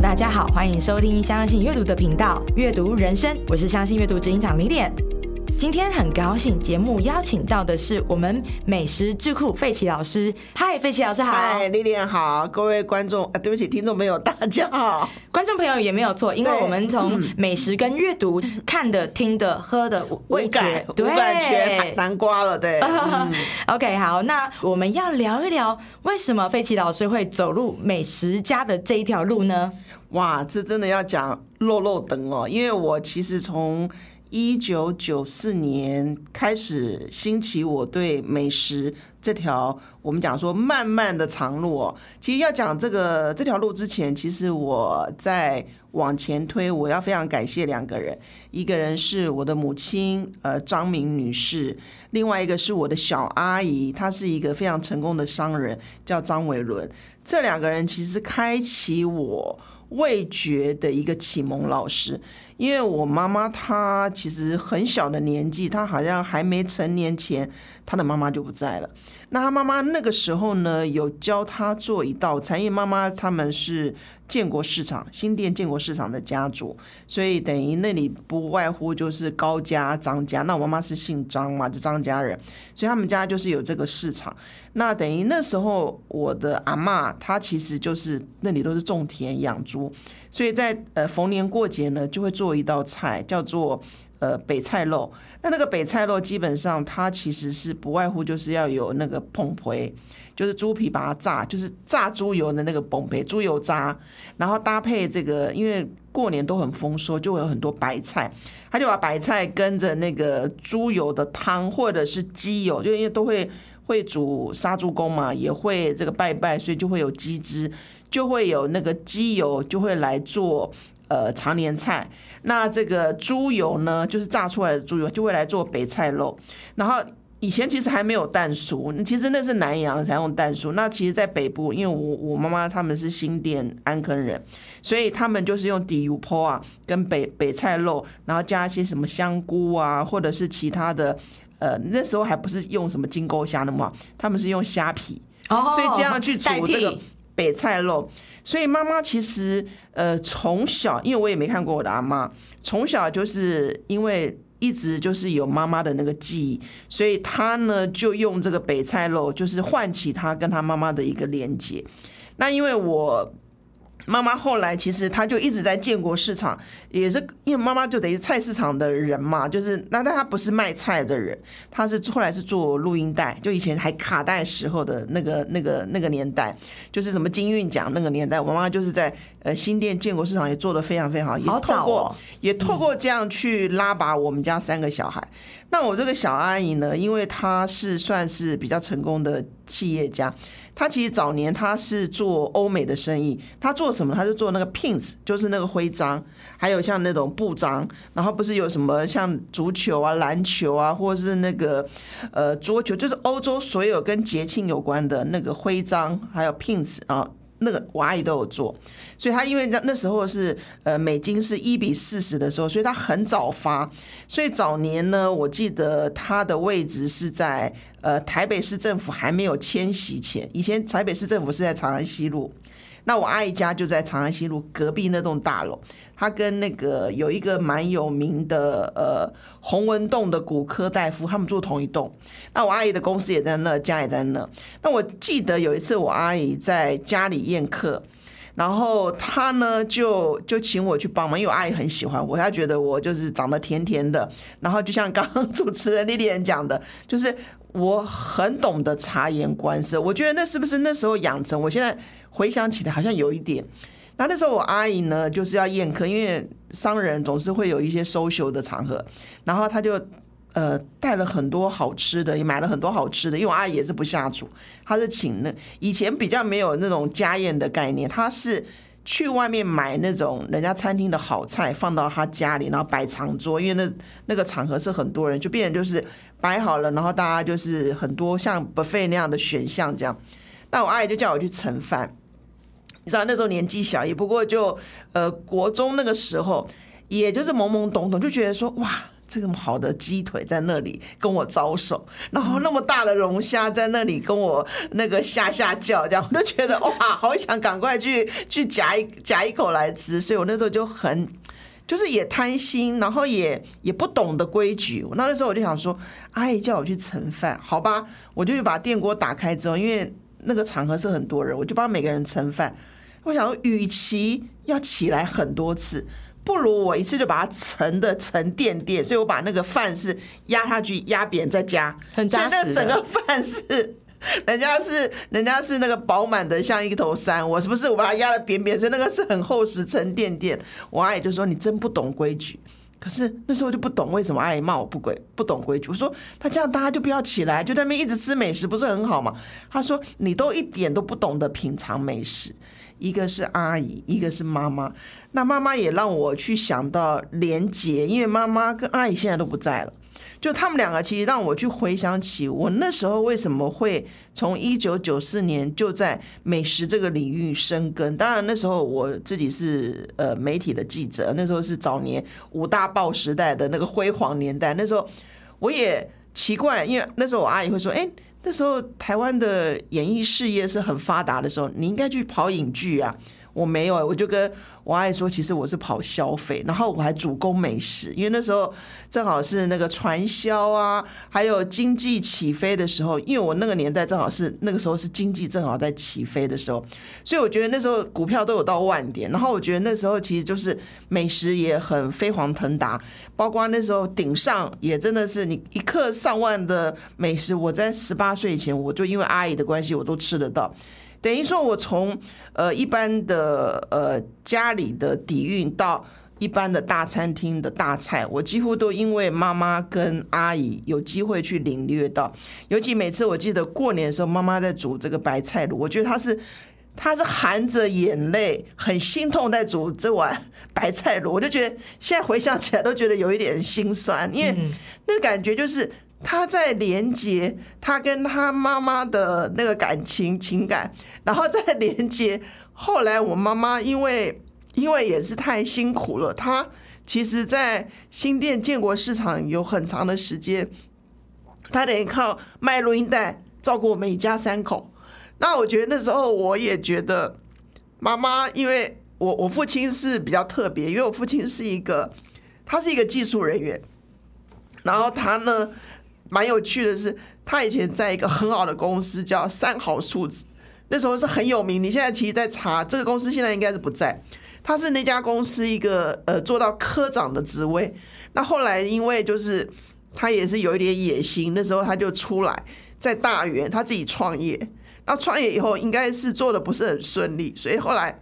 大家好，欢迎收听相信阅读的频道，阅读人生，我是相信阅读执行长李脸。今天很高兴，节目邀请到的是我们美食智库费奇老师。嗨，费奇老师好。嗨，丽丽好，各位观众，啊，对不起，听众朋友，大家好。观众朋友也没有错，因为我们从美食跟阅读看的、听的、喝的，味觉，对，全南瓜了，对。OK，好，那我们要聊一聊，为什么费奇老师会走入美食家的这一条路呢？哇，这真的要讲漏漏等哦，因为我其实从一九九四年开始兴起，我对美食这条我们讲说漫漫的长路哦。其实要讲这个这条路之前，其实我在往前推，我要非常感谢两个人，一个人是我的母亲，呃，张明女士；另外一个是我的小阿姨，她是一个非常成功的商人，叫张伟伦。这两个人其实开启我味觉的一个启蒙老师。因为我妈妈她其实很小的年纪，她好像还没成年前，她的妈妈就不在了。那她妈妈那个时候呢，有教她做一道菜。因为妈妈他们是建国市场新店建国市场的家族，所以等于那里不外乎就是高家、张家。那我妈妈是姓张嘛，就张家人，所以他们家就是有这个市场。那等于那时候我的阿妈，她其实就是那里都是种田养猪。所以在呃逢年过节呢，就会做一道菜，叫做呃北菜肉。那那个北菜肉基本上它其实是不外乎就是要有那个蓬皮，就是猪皮把它炸，就是炸猪油的那个崩皮，猪油渣，然后搭配这个，因为过年都很丰收，就会有很多白菜，他就把白菜跟着那个猪油的汤或者是鸡油，就因为都会会煮杀猪公嘛，也会这个拜拜，所以就会有鸡汁。就会有那个鸡油，就会来做呃常年菜。那这个猪油呢，就是炸出来的猪油，就会来做北菜肉。然后以前其实还没有蛋酥，其实那是南洋才用蛋酥。那其实，在北部，因为我我妈妈他们是新店安坑人，所以他们就是用底油泡啊，跟北北菜肉，然后加一些什么香菇啊，或者是其他的。呃，那时候还不是用什么金钩虾的嘛，他们是用虾皮，所以这样去煮这个。北菜肉，所以妈妈其实呃从小，因为我也没看过我的阿妈，从小就是因为一直就是有妈妈的那个记忆，所以她呢就用这个北菜肉，就是唤起她跟她妈妈的一个连接。那因为我。妈妈后来其实她就一直在建国市场，也是因为妈妈就等于菜市场的人嘛，就是那但她不是卖菜的人，她是后来是做录音带，就以前还卡带时候的那个那个那个年代，就是什么金韵奖那个年代，我妈妈就是在呃新店建国市场也做的非常非常好，也透过也透过这样去拉拔我们家三个小孩。那我这个小阿姨呢，因为她是算是比较成功的企业家。他其实早年他是做欧美的生意，他做什么？他就做那个 pins，就是那个徽章，还有像那种布章，然后不是有什么像足球啊、篮球啊，或者是那个呃桌球，就是欧洲所有跟节庆有关的那个徽章，还有 pins 啊。那个我阿姨都有做，所以她因为那那时候是呃美金是一比四十的时候，所以她很早发，所以早年呢，我记得她的位置是在呃台北市政府还没有迁徙前，以前台北市政府是在长安西路，那我阿姨家就在长安西路隔壁那栋大楼。他跟那个有一个蛮有名的呃洪文栋的骨科大夫，他们住同一栋。那我阿姨的公司也在那，家也在那。那我记得有一次我阿姨在家里宴客，然后她呢就就请我去帮忙，因为我阿姨很喜欢我，她觉得我就是长得甜甜的，然后就像刚刚主持人丽丽讲的，就是我很懂得察言观色。我觉得那是不是那时候养成？我现在回想起来好像有一点。那那时候我阿姨呢，就是要宴客，因为商人总是会有一些 social 的场合，然后他就呃带了很多好吃的，也买了很多好吃的。因为我阿姨也是不下厨，她是请那以前比较没有那种家宴的概念，她是去外面买那种人家餐厅的好菜放到她家里，然后摆长桌，因为那那个场合是很多人，就变成就是摆好了，然后大家就是很多像 buffet 那样的选项这样。那我阿姨就叫我去盛饭。你知道那时候年纪小，也不过就呃国中那个时候，也就是懵懵懂懂，就觉得说哇，这么好的鸡腿在那里跟我招手，然后那么大的龙虾在那里跟我那个下下叫，这样我就觉得哇，好想赶快去 去夹一夹一口来吃，所以我那时候就很就是也贪心，然后也也不懂得规矩。那那时候我就想说，阿姨叫我去盛饭，好吧，我就去把电锅打开之后，因为那个场合是很多人，我就帮每个人盛饭。我想说，与其要起来很多次。不如我一次就把它沉的沉甸甸，所以我把那个饭是压下去压扁再加，很扎实。整个饭是，人家是人家是那个饱满的像一头山，我是不是我把它压的扁扁，所以那个是很厚实沉甸甸。我阿姨就说你真不懂规矩，可是那时候就不懂为什么阿姨骂我不规不懂规矩。我说他这样大家就不要起来，就在那边一直吃美食，不是很好吗？他说你都一点都不懂得品尝美食。一个是阿姨，一个是妈妈。那妈妈也让我去想到连结，因为妈妈跟阿姨现在都不在了。就他们两个，其实让我去回想起我那时候为什么会从一九九四年就在美食这个领域生根。当然那时候我自己是呃媒体的记者，那时候是早年五大报时代的那个辉煌年代。那时候我也奇怪，因为那时候我阿姨会说：“哎。”那时候台湾的演艺事业是很发达的时候，你应该去跑影剧啊。我没有，我就跟我爱说，其实我是跑消费，然后我还主攻美食，因为那时候正好是那个传销啊，还有经济起飞的时候，因为我那个年代正好是那个时候是经济正好在起飞的时候，所以我觉得那时候股票都有到万点，然后我觉得那时候其实就是美食也很飞黄腾达，包括那时候顶上也真的是你一克上万的美食，我在十八岁以前我就因为阿姨的关系我都吃得到。等于说，我从呃一般的呃家里的底蕴到一般的大餐厅的大菜，我几乎都因为妈妈跟阿姨有机会去领略到。尤其每次我记得过年的时候，妈妈在煮这个白菜卤，我觉得她是她是含着眼泪，很心痛在煮这碗白菜卤。我就觉得现在回想起来都觉得有一点心酸，因为那个感觉就是。他在连接他跟他妈妈的那个感情情感，然后再连接后来我妈妈因为因为也是太辛苦了，她其实，在新店建国市场有很长的时间，她得靠卖录音带照顾我们一家三口。那我觉得那时候我也觉得妈妈，因为我 我父亲是比较特别，因为我父亲是一个他是一个技术人员，然后他呢。蛮有趣的是，他以前在一个很好的公司叫三好数字，那时候是很有名。你现在其实，在查这个公司，现在应该是不在。他是那家公司一个呃做到科长的职位。那后来因为就是他也是有一点野心，那时候他就出来在大元他自己创业。那创业以后应该是做的不是很顺利，所以后来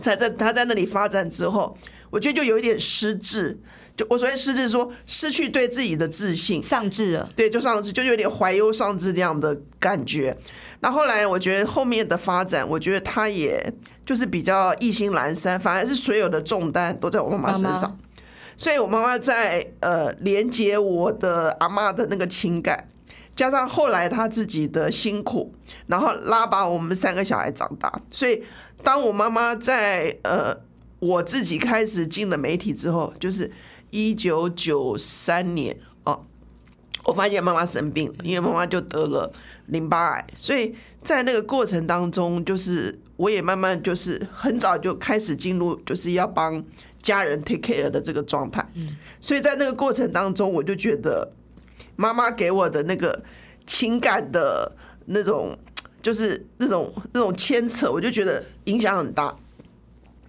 在在他在那里发展之后，我觉得就有一点失智。就我所谓失智，说失去对自己的自信，丧志了。对，就丧志，就有点怀忧丧志这样的感觉。那后来，我觉得后面的发展，我觉得他也就是比较意兴阑珊，反而是所有的重担都在我妈妈身上。所以我妈妈在呃连接我的阿妈的那个情感，加上后来她自己的辛苦，然后拉拔我们三个小孩长大。所以当我妈妈在呃我自己开始进了媒体之后，就是。一九九三年哦，我发现妈妈生病，因为妈妈就得了淋巴癌，所以在那个过程当中，就是我也慢慢就是很早就开始进入就是要帮家人 take care 的这个状态。嗯，所以在那个过程当中，我就觉得妈妈给我的那个情感的那种，就是那种那种牵扯，我就觉得影响很大。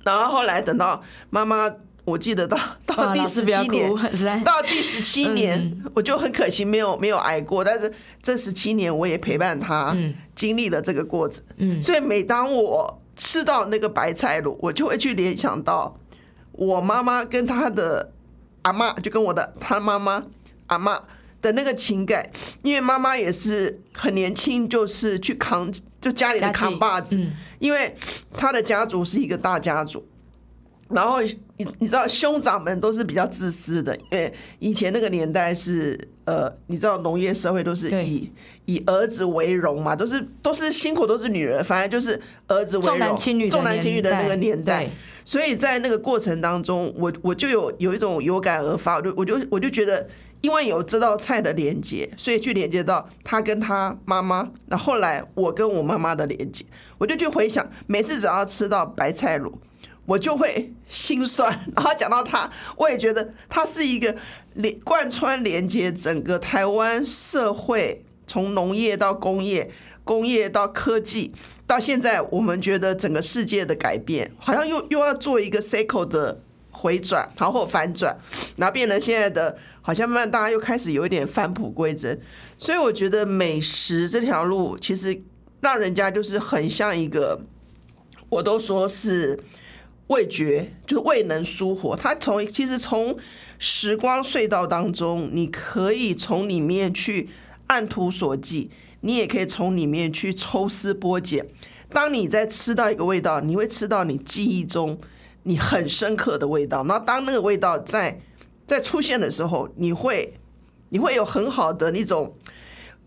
然后后来等到妈妈。我记得到 到第十七年，到第十七年，我就很可惜没有没有挨过。但是这十七年，我也陪伴他经历了这个过程。嗯，所以每当我吃到那个白菜卤，我就会去联想到我妈妈跟她的阿妈，就跟我的他妈妈阿妈的那个情感。因为妈妈也是很年轻，就是去扛就家里的扛把子，因为他的家族是一个大家族。然后你你知道兄长们都是比较自私的，因为以前那个年代是呃，你知道农业社会都是以以儿子为荣嘛，都是都是辛苦都是女人，反正就是儿子为荣，重男轻女重男轻女的那个年代。所以在那个过程当中，我我就有有一种有感而发，我就我就我就觉得，因为有这道菜的连接，所以去连接到他跟他妈妈，那后来我跟我妈妈的连接，我就去回想，每次只要吃到白菜卤。我就会心酸，然后讲到他，我也觉得他是一个连贯穿连接整个台湾社会，从农业到工业，工业到科技，到现在我们觉得整个世界的改变，好像又又要做一个 cycle 的回转，然后反转，然后变成现在的，好像慢慢大家又开始有一点返璞归真，所以我觉得美食这条路其实让人家就是很像一个，我都说是。味觉就是未能舒活，它从其实从时光隧道当中，你可以从里面去按图索骥，你也可以从里面去抽丝剥茧。当你在吃到一个味道，你会吃到你记忆中你很深刻的味道。然后当那个味道在在出现的时候，你会你会有很好的那种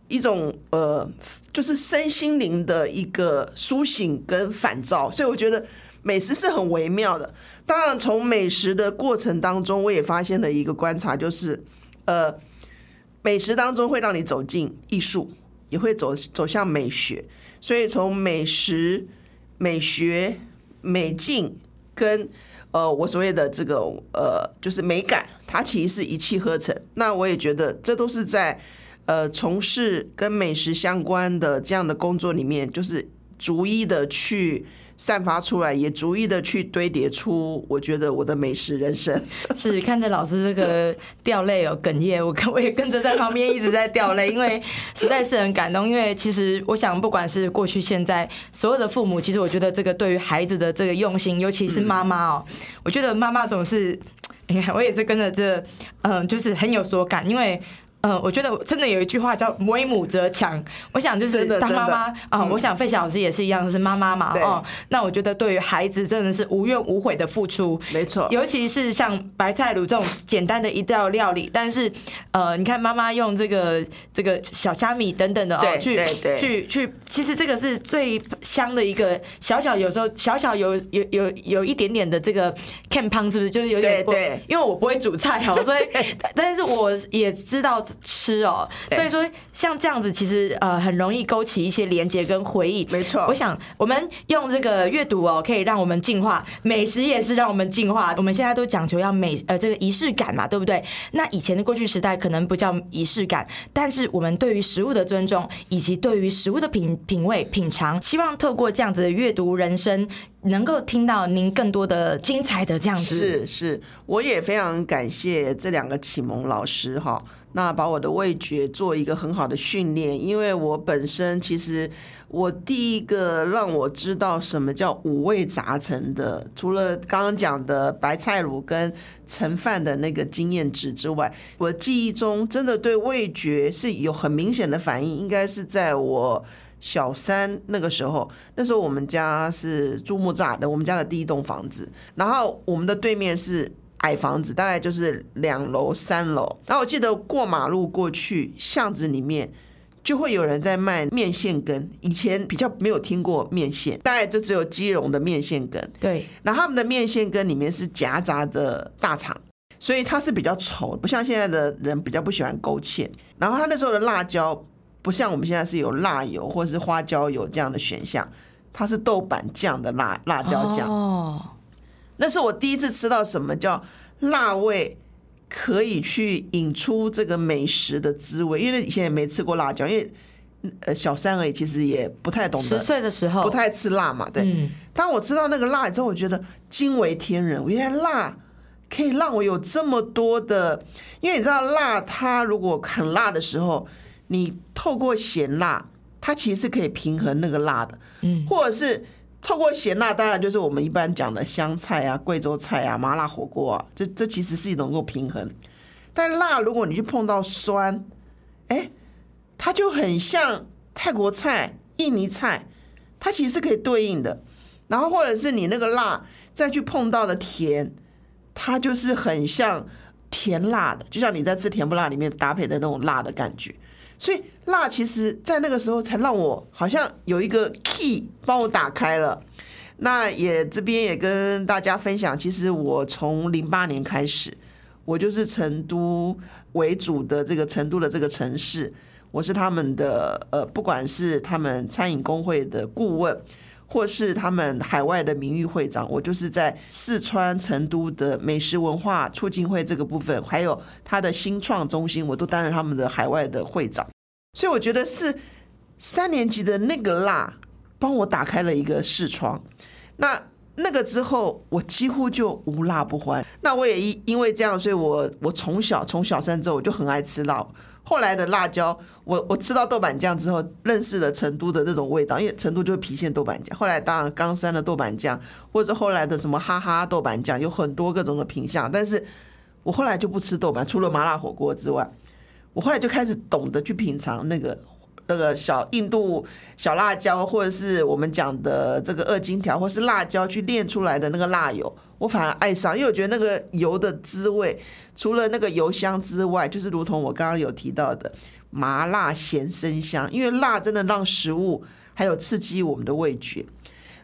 一种呃，就是身心灵的一个苏醒跟反照。所以我觉得。美食是很微妙的，当然从美食的过程当中，我也发现了一个观察，就是，呃，美食当中会让你走进艺术，也会走走向美学，所以从美食、美学、美境跟呃我所谓的这个呃就是美感，它其实是一气呵成。那我也觉得这都是在呃从事跟美食相关的这样的工作里面，就是逐一的去。散发出来，也逐一的去堆叠出，我觉得我的美食人生 是看着老师这个掉泪哦，哽咽，我跟 我也跟着在旁边一直在掉泪，因为实在是很感动。因为其实我想，不管是过去现在所有的父母，其实我觉得这个对于孩子的这个用心，尤其是妈妈哦，我觉得妈妈总是，你看我也是跟着这，嗯，就是很有所感，因为。嗯，我觉得真的有一句话叫“为母则强”。我想就是当妈妈啊，我想费翔老师也是一样，是妈妈嘛。哦，那我觉得对于孩子真的是无怨无悔的付出。没错，尤其是像白菜卤这种简单的一道料理，但是呃，你看妈妈用这个这个小虾米等等的哦，去去去，其实这个是最香的一个小小，有时候小小有有有有一点点的这个 can 胖，是不是就是有点对？因为我不会煮菜哦，所以但是我也知道。吃哦，所以说像这样子，其实呃很容易勾起一些连接跟回忆。没错，我想我们用这个阅读哦，可以让我们进化，美食也是让我们进化。我们现在都讲求要美呃这个仪式感嘛，对不对？那以前的过去时代可能不叫仪式感，但是我们对于食物的尊重，以及对于食物的品品味品尝，希望透过这样子的阅读人生。能够听到您更多的精彩的这样子，是是，我也非常感谢这两个启蒙老师哈，那把我的味觉做一个很好的训练，因为我本身其实我第一个让我知道什么叫五味杂陈的，除了刚刚讲的白菜卤跟盛饭的那个经验值之外，我记忆中真的对味觉是有很明显的反应，应该是在我。小三那个时候，那时候我们家是住木栅的，我们家的第一栋房子，然后我们的对面是矮房子，大概就是两楼三楼。然后我记得过马路过去巷子里面，就会有人在卖面线羹。以前比较没有听过面线，大概就只有基隆的面线羹。对，然后他们的面线羹里面是夹杂的大肠，所以它是比较稠，不像现在的人比较不喜欢勾芡。然后他那时候的辣椒。不像我们现在是有辣油或者是花椒油这样的选项，它是豆瓣酱的辣辣椒酱。哦，那是我第一次吃到什么叫辣味可以去引出这个美食的滋味，因为以前也没吃过辣椒，因为呃小三而已，其实也不太懂得。十岁的时候不太吃辣嘛，对。当我吃到那个辣之后，我觉得惊为天人，原来辣可以让我有这么多的，因为你知道辣，它如果很辣的时候。你透过咸辣，它其实是可以平衡那个辣的，嗯，或者是透过咸辣，当然就是我们一般讲的香菜啊、贵州菜啊、麻辣火锅啊，这这其实是一种够平衡。但辣，如果你去碰到酸，哎，它就很像泰国菜、印尼菜，它其实是可以对应的。然后或者是你那个辣再去碰到的甜，它就是很像甜辣的，就像你在吃甜不辣里面搭配的那种辣的感觉。所以辣其实，在那个时候才让我好像有一个 key 帮我打开了。那也这边也跟大家分享，其实我从零八年开始，我就是成都为主的这个成都的这个城市，我是他们的呃，不管是他们餐饮工会的顾问，或是他们海外的名誉会长，我就是在四川成都的美食文化促进会这个部分，还有他的新创中心，我都担任他们的海外的会长，所以我觉得是三年级的那个辣。帮我打开了一个视窗，那那个之后，我几乎就无辣不欢。那我也因因为这样，所以我我从小从小三之后，我就很爱吃辣。后来的辣椒，我我吃到豆瓣酱之后，认识了成都的那种味道，因为成都就是郫县豆瓣酱。后来当然冈山的豆瓣酱，或者后来的什么哈哈豆瓣酱，有很多各种的品相。但是我后来就不吃豆瓣，除了麻辣火锅之外，我后来就开始懂得去品尝那个。那个小印度小辣椒，或者是我们讲的这个二荆条，或是辣椒去炼出来的那个辣油，我反而爱上，因为我觉得那个油的滋味，除了那个油香之外，就是如同我刚刚有提到的麻辣咸生香，因为辣真的让食物还有刺激我们的味觉。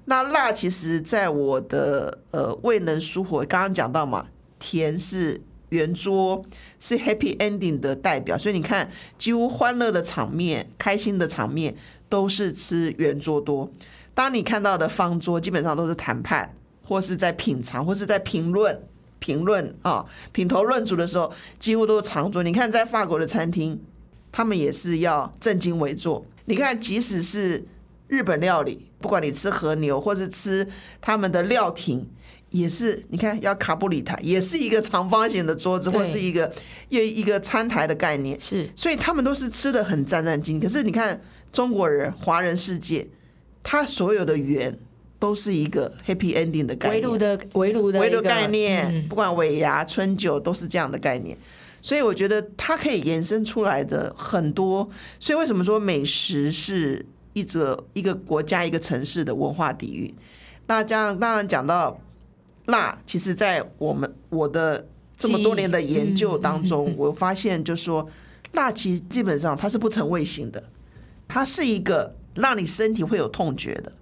那辣其实在我的呃未能疏火，刚刚讲到嘛，甜是。圆桌是 happy ending 的代表，所以你看，几乎欢乐的场面、开心的场面都是吃圆桌多。当你看到的方桌，基本上都是谈判，或是在品尝，或是在评论、评论啊，品头论足的时候，几乎都是长桌。你看，在法国的餐厅，他们也是要正襟危坐。你看，即使是日本料理，不管你吃和牛，或是吃他们的料亭。也是，你看要卡布里台，也是一个长方形的桌子，或是一个一一个餐台的概念。是，所以他们都是吃的很战战兢兢。可是你看中国人、华人世界，他所有的圆都是一个 happy ending 的概念，围炉的围炉的围炉概念，不管尾牙、春酒都是这样的概念。所以我觉得它可以延伸出来的很多。所以为什么说美食是一则一个国家、一个城市的文化底蕴？那这样当然讲到。辣，其实，在我们我的这么多年的研究当中，我发现，就是说，辣其实基本上它是不成味型的，它是一个让你身体会有痛觉的，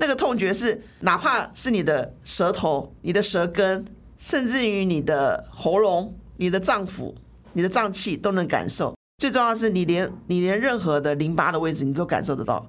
那个痛觉是哪怕是你的舌头、你的舌根，甚至于你的喉咙、你的脏腑、你的脏器都能感受。最重要的是，你连你连任何的淋巴的位置，你都感受得到。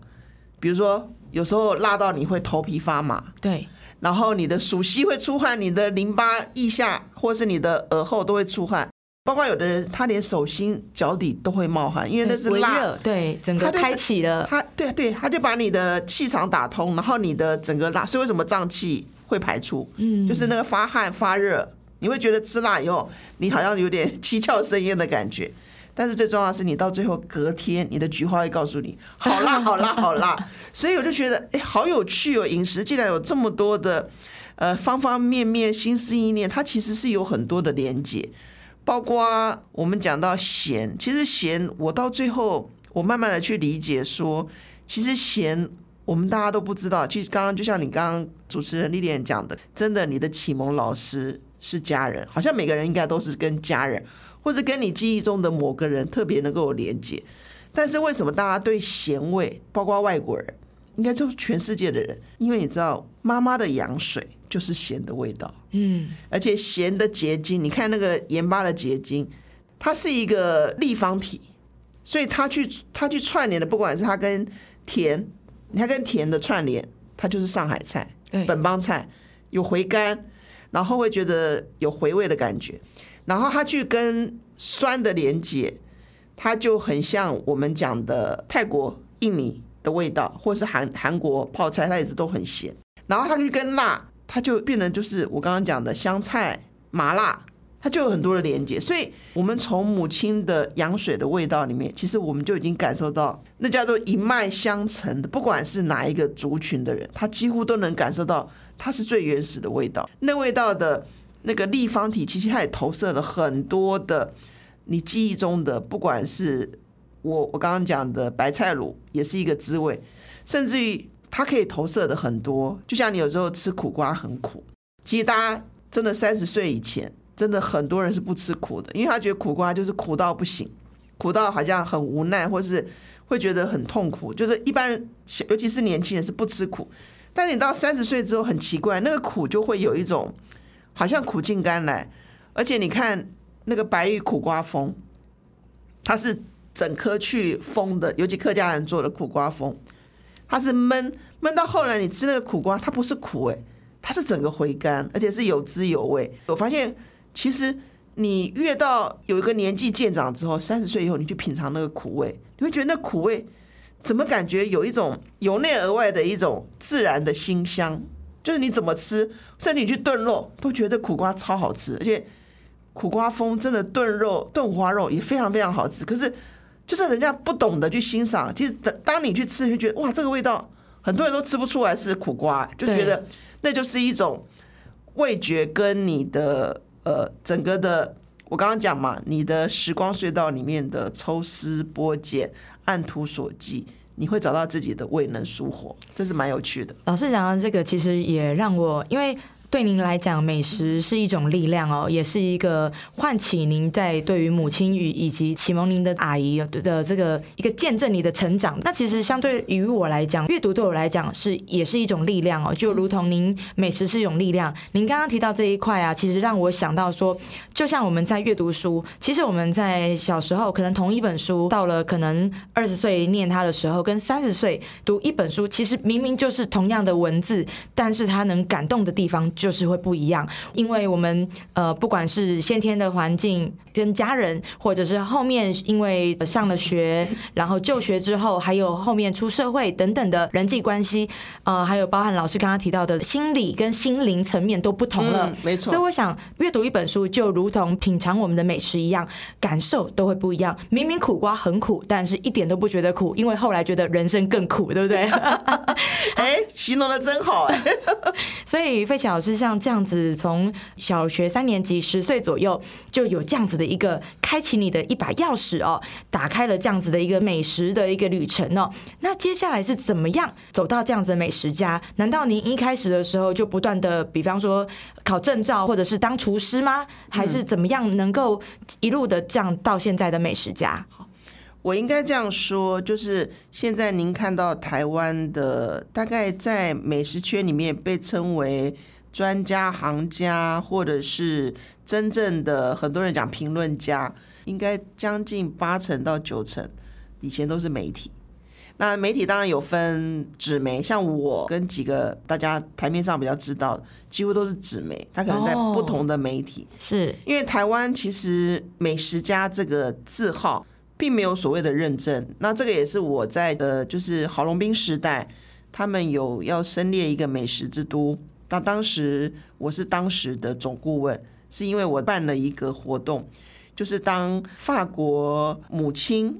比如说，有时候辣到你会头皮发麻。对。然后你的属膝会出汗，你的淋巴腋下或是你的耳后都会出汗，包括有的人他连手心脚底都会冒汗，因为那是辣，对，整个开启了，他对对，他就把你的气场打通，然后你的整个辣，所以为什么胀气会排出？嗯，就是那个发汗发热，你会觉得吃辣以后，你好像有点七窍生烟的感觉。但是最重要的是，你到最后隔天，你的菊花会告诉你，好辣，好辣，好辣。所以我就觉得，哎，好有趣哦！饮食竟然有这么多的，呃，方方面面、心思意念，它其实是有很多的连接。包括我们讲到咸，其实咸，我到最后，我慢慢的去理解说，其实咸，我们大家都不知道。其实刚刚就像你刚刚主持人丽莲讲的，真的，你的启蒙老师是家人，好像每个人应该都是跟家人。或者跟你记忆中的某个人特别能够有连接，但是为什么大家对咸味，包括外国人，应该就全世界的人，因为你知道妈妈的羊水就是咸的味道，嗯，而且咸的结晶，你看那个盐巴的结晶，它是一个立方体，所以它去它去串联的，不管是它跟甜，你看跟甜的串联，它就是上海菜，本帮菜，有回甘，然后会觉得有回味的感觉。然后它去跟酸的连接，它就很像我们讲的泰国、印尼的味道，或是韩韩国泡菜，它也是都很咸。然后它去跟辣，它就变成就是我刚刚讲的香菜、麻辣，它就有很多的连接。所以，我们从母亲的羊水的味道里面，其实我们就已经感受到，那叫做一脉相承的，不管是哪一个族群的人，他几乎都能感受到它是最原始的味道，那味道的。那个立方体其实它也投射了很多的你记忆中的，不管是我我刚刚讲的白菜卤也是一个滋味，甚至于它可以投射的很多，就像你有时候吃苦瓜很苦，其实大家真的三十岁以前，真的很多人是不吃苦的，因为他觉得苦瓜就是苦到不行，苦到好像很无奈，或是会觉得很痛苦，就是一般人尤其是年轻人是不吃苦。但是你到三十岁之后，很奇怪，那个苦就会有一种好像苦尽甘来，而且你看那个白玉苦瓜风，它是整颗去封的，尤其客家人做的苦瓜风，它是焖焖到后来，你吃那个苦瓜，它不是苦哎、它是整个回甘，而且是有滋有味。我发现其实你越到有一个年纪渐长之后，三十岁以后，你去品尝那个苦味，你会觉得那苦味怎么感觉有一种由内而外的一种自然的馨香，就是你怎么吃，甚至你去炖肉都觉得苦瓜超好吃，而且苦瓜风真的炖肉、炖五花肉也非常非常好吃。可是就是人家不懂得去欣赏，其实当当你去吃，你就觉得哇，这个味道很多人都吃不出来是苦瓜，就觉得那就是一种味觉跟你的呃整个的。我刚刚讲嘛，你的时光隧道里面的抽丝剥茧、按图索骥，你会找到自己的未能疏活，这是蛮有趣的。老师讲的这个，其实也让我因为。对您来讲，美食是一种力量哦，也是一个唤起您在对于母亲与以及启蒙您的阿姨的这个一个见证你的成长。那其实相对于我来讲，阅读对我来讲是也是一种力量哦，就如同您美食是一种力量。您刚刚提到这一块啊，其实让我想到说，就像我们在阅读书，其实我们在小时候可能同一本书，到了可能二十岁念它的时候，跟三十岁读一本书，其实明明就是同样的文字，但是它能感动的地方。就是会不一样，因为我们呃，不管是先天的环境跟家人，或者是后面因为上了学，然后就学之后，还有后面出社会等等的人际关系，呃，还有包含老师刚刚提到的心理跟心灵层面都不同了，嗯、没错。所以我想，阅读一本书就如同品尝我们的美食一样，感受都会不一样。明明苦瓜很苦，但是一点都不觉得苦，因为后来觉得人生更苦，对不对？哎，形容的真好哎。所以费奇老师。像这样子，从小学三年级十岁左右就有这样子的一个开启你的一把钥匙哦，打开了这样子的一个美食的一个旅程哦。那接下来是怎么样走到这样子的美食家？难道您一开始的时候就不断的，比方说考证照，或者是当厨师吗？还是怎么样能够一路的这样到现在的美食家？我应该这样说，就是现在您看到台湾的，大概在美食圈里面被称为。专家、行家，或者是真正的很多人讲评论家，应该将近八成到九成，以前都是媒体。那媒体当然有分纸媒，像我跟几个大家台面上比较知道，几乎都是纸媒。他可能在不同的媒体，是因为台湾其实美食家这个字号并没有所谓的认证。那这个也是我在的，就是郝龙斌时代，他们有要申列一个美食之都。那当时我是当时的总顾问，是因为我办了一个活动，就是当法国母亲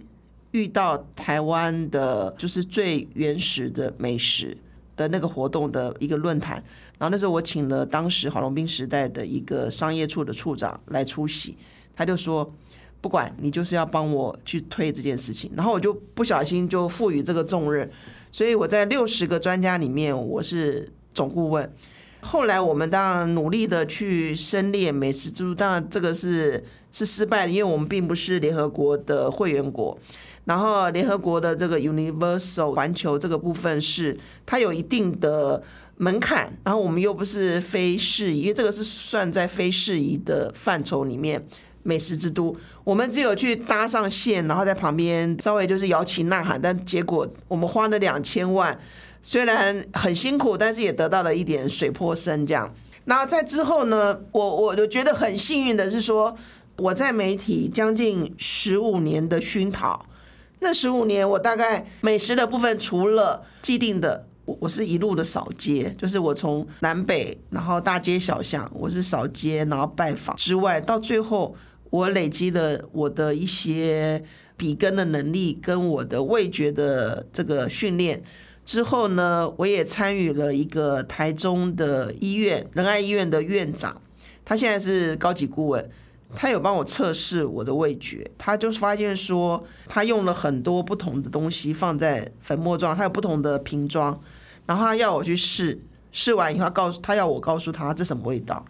遇到台湾的，就是最原始的美食的那个活动的一个论坛。然后那时候我请了当时郝龙斌时代的一个商业处的处长来出席，他就说，不管你就是要帮我去推这件事情。然后我就不小心就赋予这个重任，所以我在六十个专家里面，我是总顾问。后来我们当然努力的去申列美食之都，当然这个是是失败的，因为我们并不是联合国的会员国。然后联合国的这个 Universal 环球这个部分是它有一定的门槛，然后我们又不是非事宜，因为这个是算在非事宜的范畴里面。美食之都，我们只有去搭上线，然后在旁边稍微就是摇旗呐喊，但结果我们花了两千万。虽然很辛苦，但是也得到了一点水波生这样。那在之后呢，我我就觉得很幸运的是说，我在媒体将近十五年的熏陶，那十五年我大概美食的部分，除了既定的，我是一路的扫街，就是我从南北，然后大街小巷，我是扫街，然后拜访之外，到最后我累积了我的一些笔根的能力，跟我的味觉的这个训练。之后呢，我也参与了一个台中的医院仁爱医院的院长，他现在是高级顾问，他有帮我测试我的味觉，他就发现说，他用了很多不同的东西放在粉末状，他有不同的瓶装，然后他要我去试，试完以后告诉他要我告诉他这什么味道。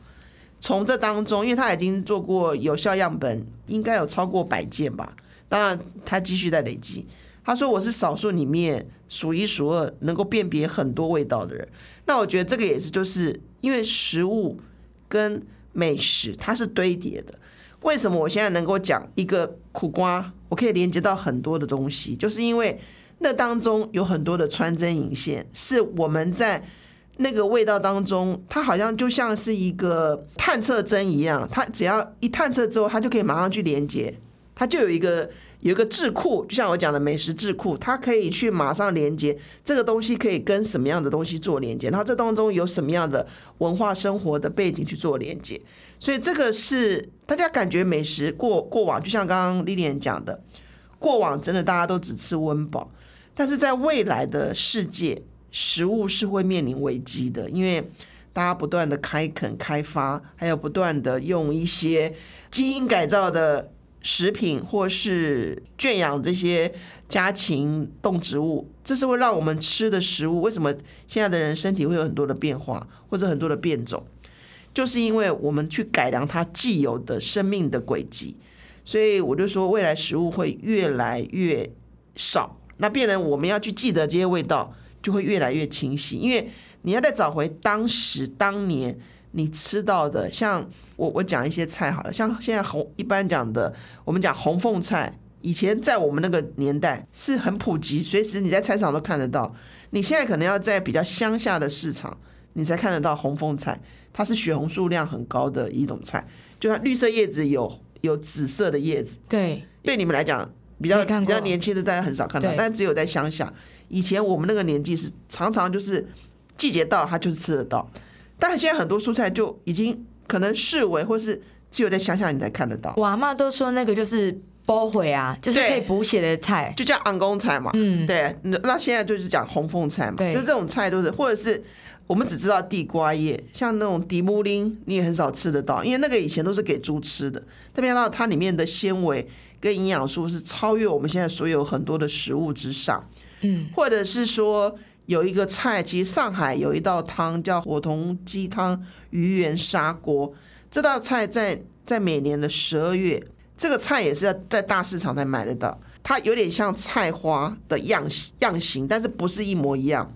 从这当中，因为他已经做过有效样本，应该有超过百件吧，当然他继续在累积。他说我是少数里面数一数二能够辨别很多味道的人。那我觉得这个也是，就是因为食物跟美食它是堆叠的。为什么我现在能够讲一个苦瓜，我可以连接到很多的东西，就是因为那当中有很多的穿针引线，是我们在那个味道当中，它好像就像是一个探测针一样，它只要一探测之后，它就可以马上去连接，它就有一个。有一个智库，就像我讲的美食智库，它可以去马上连接这个东西，可以跟什么样的东西做连接，然后这当中有什么样的文化生活的背景去做连接，所以这个是大家感觉美食过过往，就像刚刚丽莲讲的，过往真的大家都只吃温饱，但是在未来的世界，食物是会面临危机的，因为大家不断的开垦开发，还有不断的用一些基因改造的。食品或是圈养这些家禽动植物，这是会让我们吃的食物。为什么现在的人身体会有很多的变化，或者很多的变种？就是因为我们去改良它既有的生命的轨迹。所以我就说，未来食物会越来越少，那变成我们要去记得这些味道，就会越来越清晰。因为你要再找回当时当年。你吃到的，像我我讲一些菜好了，像现在红一般讲的，我们讲红凤菜，以前在我们那个年代是很普及，随时你在菜场都看得到。你现在可能要在比较乡下的市场，你才看得到红凤菜，它是血红素量很高的一种菜，就它绿色叶子有有紫色的叶子。对，对你们来讲比较比较年轻的大家很少看到，但只有在乡下。以前我们那个年纪是常常就是季节到，它就是吃得到。但现在很多蔬菜就已经可能视为，或是只有在乡下你才看得到。我阿妈都说那个就是包回啊，就是可以补血的菜，就叫昂公菜嘛。嗯，对。那现在就是讲红凤菜嘛，就这种菜都是，或者是我们只知道地瓜叶，像那种地木林，你也很少吃得到，因为那个以前都是给猪吃的。特别到它里面的纤维跟营养素是超越我们现在所有很多的食物之上。嗯，或者是说。有一个菜，其实上海有一道汤叫火筒鸡汤鱼圆砂锅。这道菜在在每年的十二月，这个菜也是要在大市场才买得到。它有点像菜花的样样型，但是不是一模一样。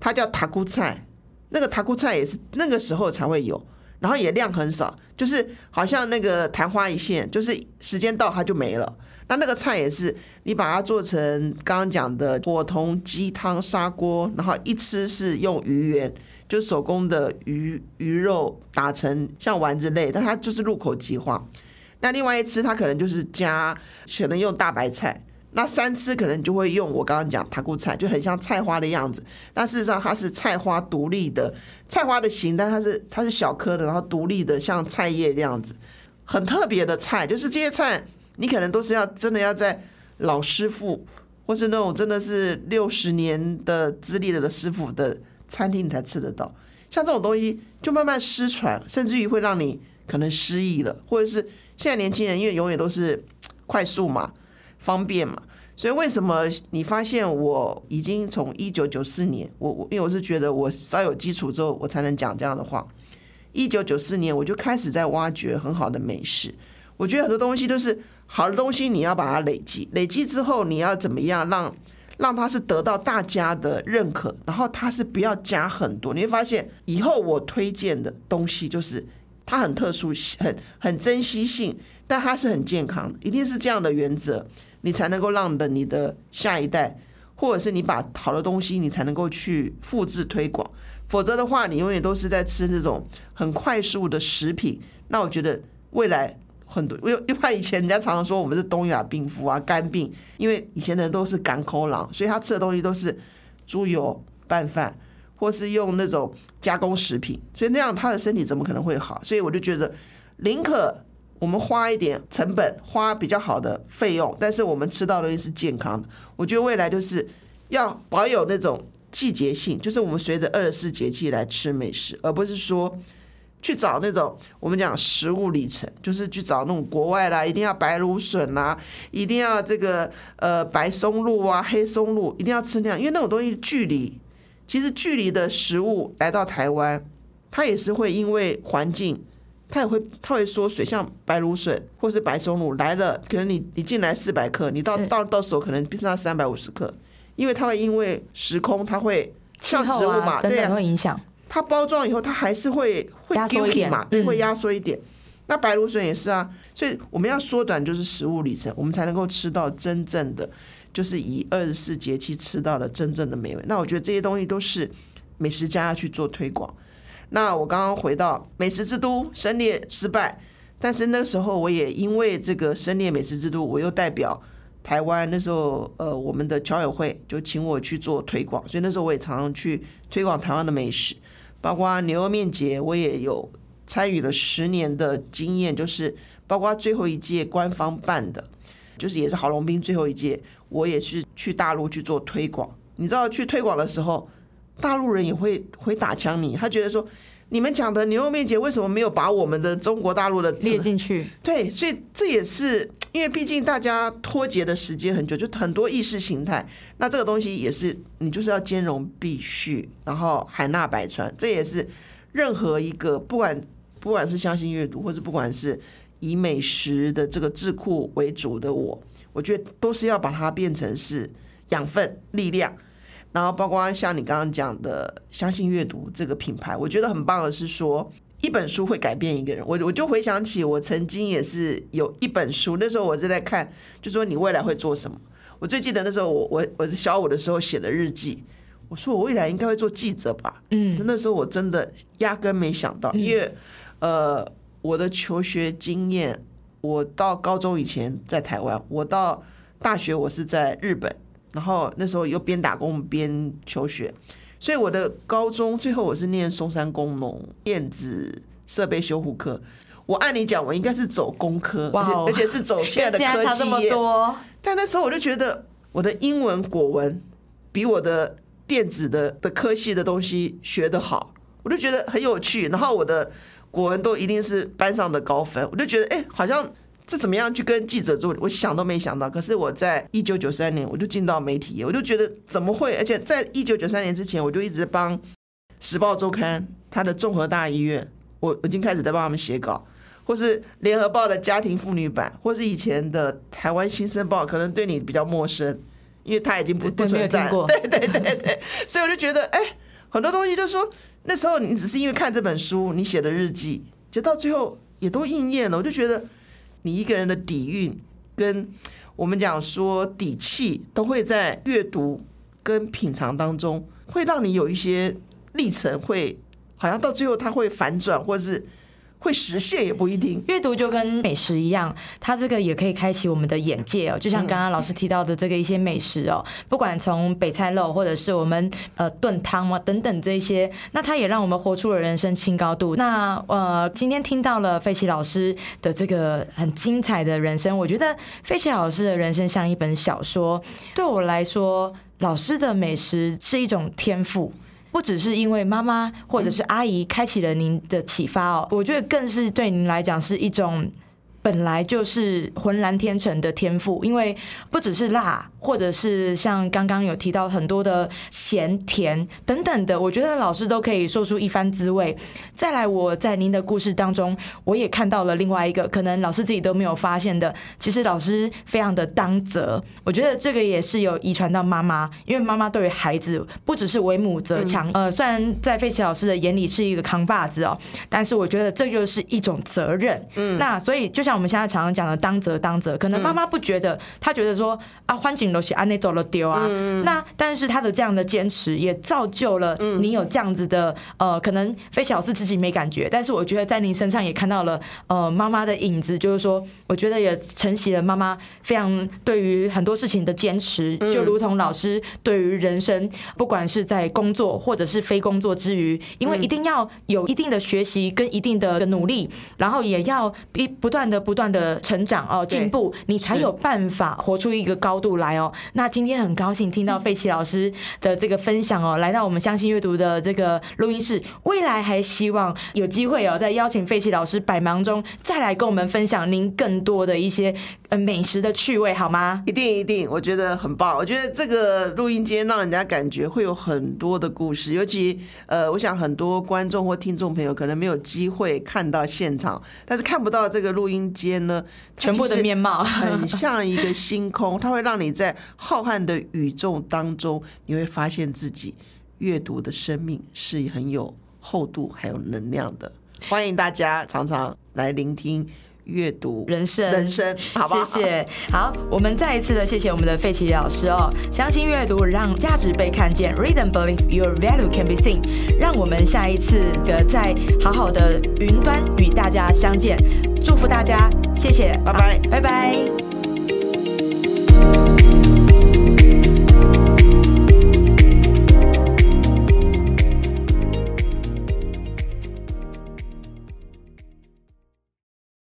它叫塔菇菜，那个塔菇菜也是那个时候才会有，然后也量很少，就是好像那个昙花一现，就是时间到它就没了。那那个菜也是，你把它做成刚刚讲的火筒鸡汤砂锅，然后一吃是用鱼圆，就手工的鱼鱼肉打成像丸子类，但它就是入口即化。那另外一吃，它可能就是加，可能用大白菜。那三吃可能就会用我刚刚讲塔菇菜，就很像菜花的样子。但事实上它是菜花独立的菜花的形，但它是它是小颗的，然后独立的像菜叶这样子，很特别的菜，就是这些菜。你可能都是要真的要在老师傅，或是那种真的是六十年的资历的师傅的餐厅，你才吃得到。像这种东西就慢慢失传，甚至于会让你可能失忆了，或者是现在年轻人因为永远都是快速嘛、方便嘛，所以为什么你发现我已经从一九九四年，我我因为我是觉得我稍有基础之后，我才能讲这样的话。一九九四年我就开始在挖掘很好的美食，我觉得很多东西都是。好的东西你要把它累积，累积之后你要怎么样让让它是得到大家的认可，然后它是不要加很多，你会发现以后我推荐的东西就是它很特殊、很很珍惜性，但它是很健康的，一定是这样的原则，你才能够让的你的下一代，或者是你把好的东西你才能够去复制推广，否则的话你永远都是在吃这种很快速的食品，那我觉得未来。很多，因为因为以前人家常常说我们是东亚病夫啊，肝病，因为以前的人都是赶口狼，所以他吃的东西都是猪油拌饭，或是用那种加工食品，所以那样他的身体怎么可能会好？所以我就觉得，宁可我们花一点成本，花比较好的费用，但是我们吃到的东西是健康的。我觉得未来就是要保有那种季节性，就是我们随着二十四节气来吃美食，而不是说。去找那种我们讲食物里程，就是去找那种国外啦，一定要白芦笋啦，一定要这个呃白松露啊、黑松露，一定要吃那样，因为那种东西距离，其实距离的食物来到台湾，它也是会因为环境他也会他会缩水像白芦笋或是白松露来了，可能你你进来四百克，你到到到到手可能变成到三百五十克，因为它会因为时空它会气像植候物嘛，对呀、等会影响。它包装以后，它还是会会压缩一 guilty 点嘛，对，嗯会压缩一点。那白芦笋也是啊，所以我们要缩短就是食物里程，我们才能够吃到真正的，就是以二十四节气吃到的真正的美味。那我觉得这些东西都是美食家要去做推广。那我刚刚回到美食之都深猎失败，但是那时候我也因为这个深猎美食之都，我又代表台湾那时候呃我们的侨友会就请我去做推广，所以那时候我也常常去推广台湾的美食，包括牛肉面节我也有参与了十年的经验，就是包括最后一届官方办的，就是也是郝龙斌最后一届，我也是去大陆去做推广。你知道去推广的时候，大陆人也会会打枪你，他觉得说你们讲的牛肉面节为什么没有把我们的中国大陆的列进去，对，所以这也是因为毕竟大家脱节的时间很久，就很多意识形态。那这个东西也是你就是要兼容必须，然后海纳百川，这也是任何一个不管不管是相信阅读，或者不管是以美食的这个智库为主的我，我觉得都是要把它变成是养分、力量。然后包括像你刚刚讲的相信阅读这个品牌，我觉得很棒的是说，一本书会改变一个人。我我就回想起我曾经也是有一本书，那时候我是在看，就说你未来会做什么。我最记得那时候我我我是小五的时候写的日记，我说我未来应该会做记者吧。嗯那时候我真的压根没想到，因为呃我的求学经验，我到高中以前在台湾，我到大学我是在日本，然后那时候又边打工边求学，所以我的高中最后我是念松山工农电子设备修护科。我按你讲，我应该是走工科，而且 而且是走现在的科技业。但那时候我就觉得我的英文国文比我的电子的的科系的东西学得好，我就觉得很有趣。然后我的国文都一定是班上的高分，我就觉得哎、好像这怎么样去跟记者做？我想都没想到。可是我在一九九三年我就进到媒体业，我就觉得怎么会？而且在一九九三年之前，我就一直帮《时报周刊》它的综合大医院，我我已经开始在帮他们写稿。或是联合报的家庭妇女版，或是以前的台湾新生报，可能对你比较陌生，因为它已经不不存在对对 对对，所以我就觉得，哎、很多东西就说那时候你只是因为看这本书，你写的日记，就到最后也都应验了。我就觉得你一个人的底蕴跟我们讲说底气，都会在阅读跟品尝当中，会让你有一些历程，会好像到最后它会反转，或是会实现也不一定。阅读就跟美食一样，它这个也可以开启我们的眼界哦。就像刚刚老师提到的这个一些美食哦，不管从北菜肉或者是我们呃炖汤嘛等等这些，那它也让我们活出了人生新高度。那呃，今天听到了费奇老师的这个很精彩的人生，我觉得费奇老师的人生像一本小说。对我来说，老师的美食是一种天赋。不只是因为妈妈或者是阿姨开启了您的启发哦，我觉得更是对您来讲是一种本来就是浑然天成的天赋，因为不只是辣，或者是像刚刚有提到很多的咸甜等等的，我觉得老师都可以说出一番滋味。再来，我在您的故事当中，我也看到了另外一个可能老师自己都没有发现的，其实老师非常的当责。我觉得这个也是有遗传到妈妈，因为妈妈对于孩子不只是为母则强，呃，虽然在费奇老师的眼里是一个扛把子哦，但是我觉得这就是一种责任。嗯，那所以就像我们现在常常讲的当责当责，可能妈妈不觉得，她觉得说啊，欢景都是安内走了丢啊。那但是他的这样的坚持，也造就了你有这样子的呃，可能非小四自己没感觉，但是我觉得在您身上也看到了呃妈妈的影子，就是说，我觉得也承袭了妈妈非常对于很多事情的坚持，就如同老师对于人生，不管是在工作或者是非工作之余，因为一定要有一定的学习跟一定的努力，然后也要不不断的不断的成长哦，进步，你才有办法活出一个高度来那今天很高兴听到费奇老师的这个分享哦，来到我们相信阅读的这个录音室，未来还希望有机会哦，在邀请费奇老师百忙中再来跟我们分享您更多的一些呃美食的趣味，好吗？一定一定，我觉得很棒。我觉得这个录音间让人家感觉会有很多的故事，尤其呃，我想很多观众或听众朋友可能没有机会看到现场，但是看不到这个录音间呢，全部的面貌很像一个星空，它会让你在浩瀚的宇宙当中，你会发现自己阅读的生命是很有厚度还有能量的。欢迎大家常常来聆听。阅读人生，人生，好不好？谢谢。好，我们再一次的谢谢我们的费奇老师哦。相信阅读，让价值被看见。Read and believe your value can be seen。让我们下一次的再好好的云端与大家相见。祝福大家，谢谢，拜拜，拜拜。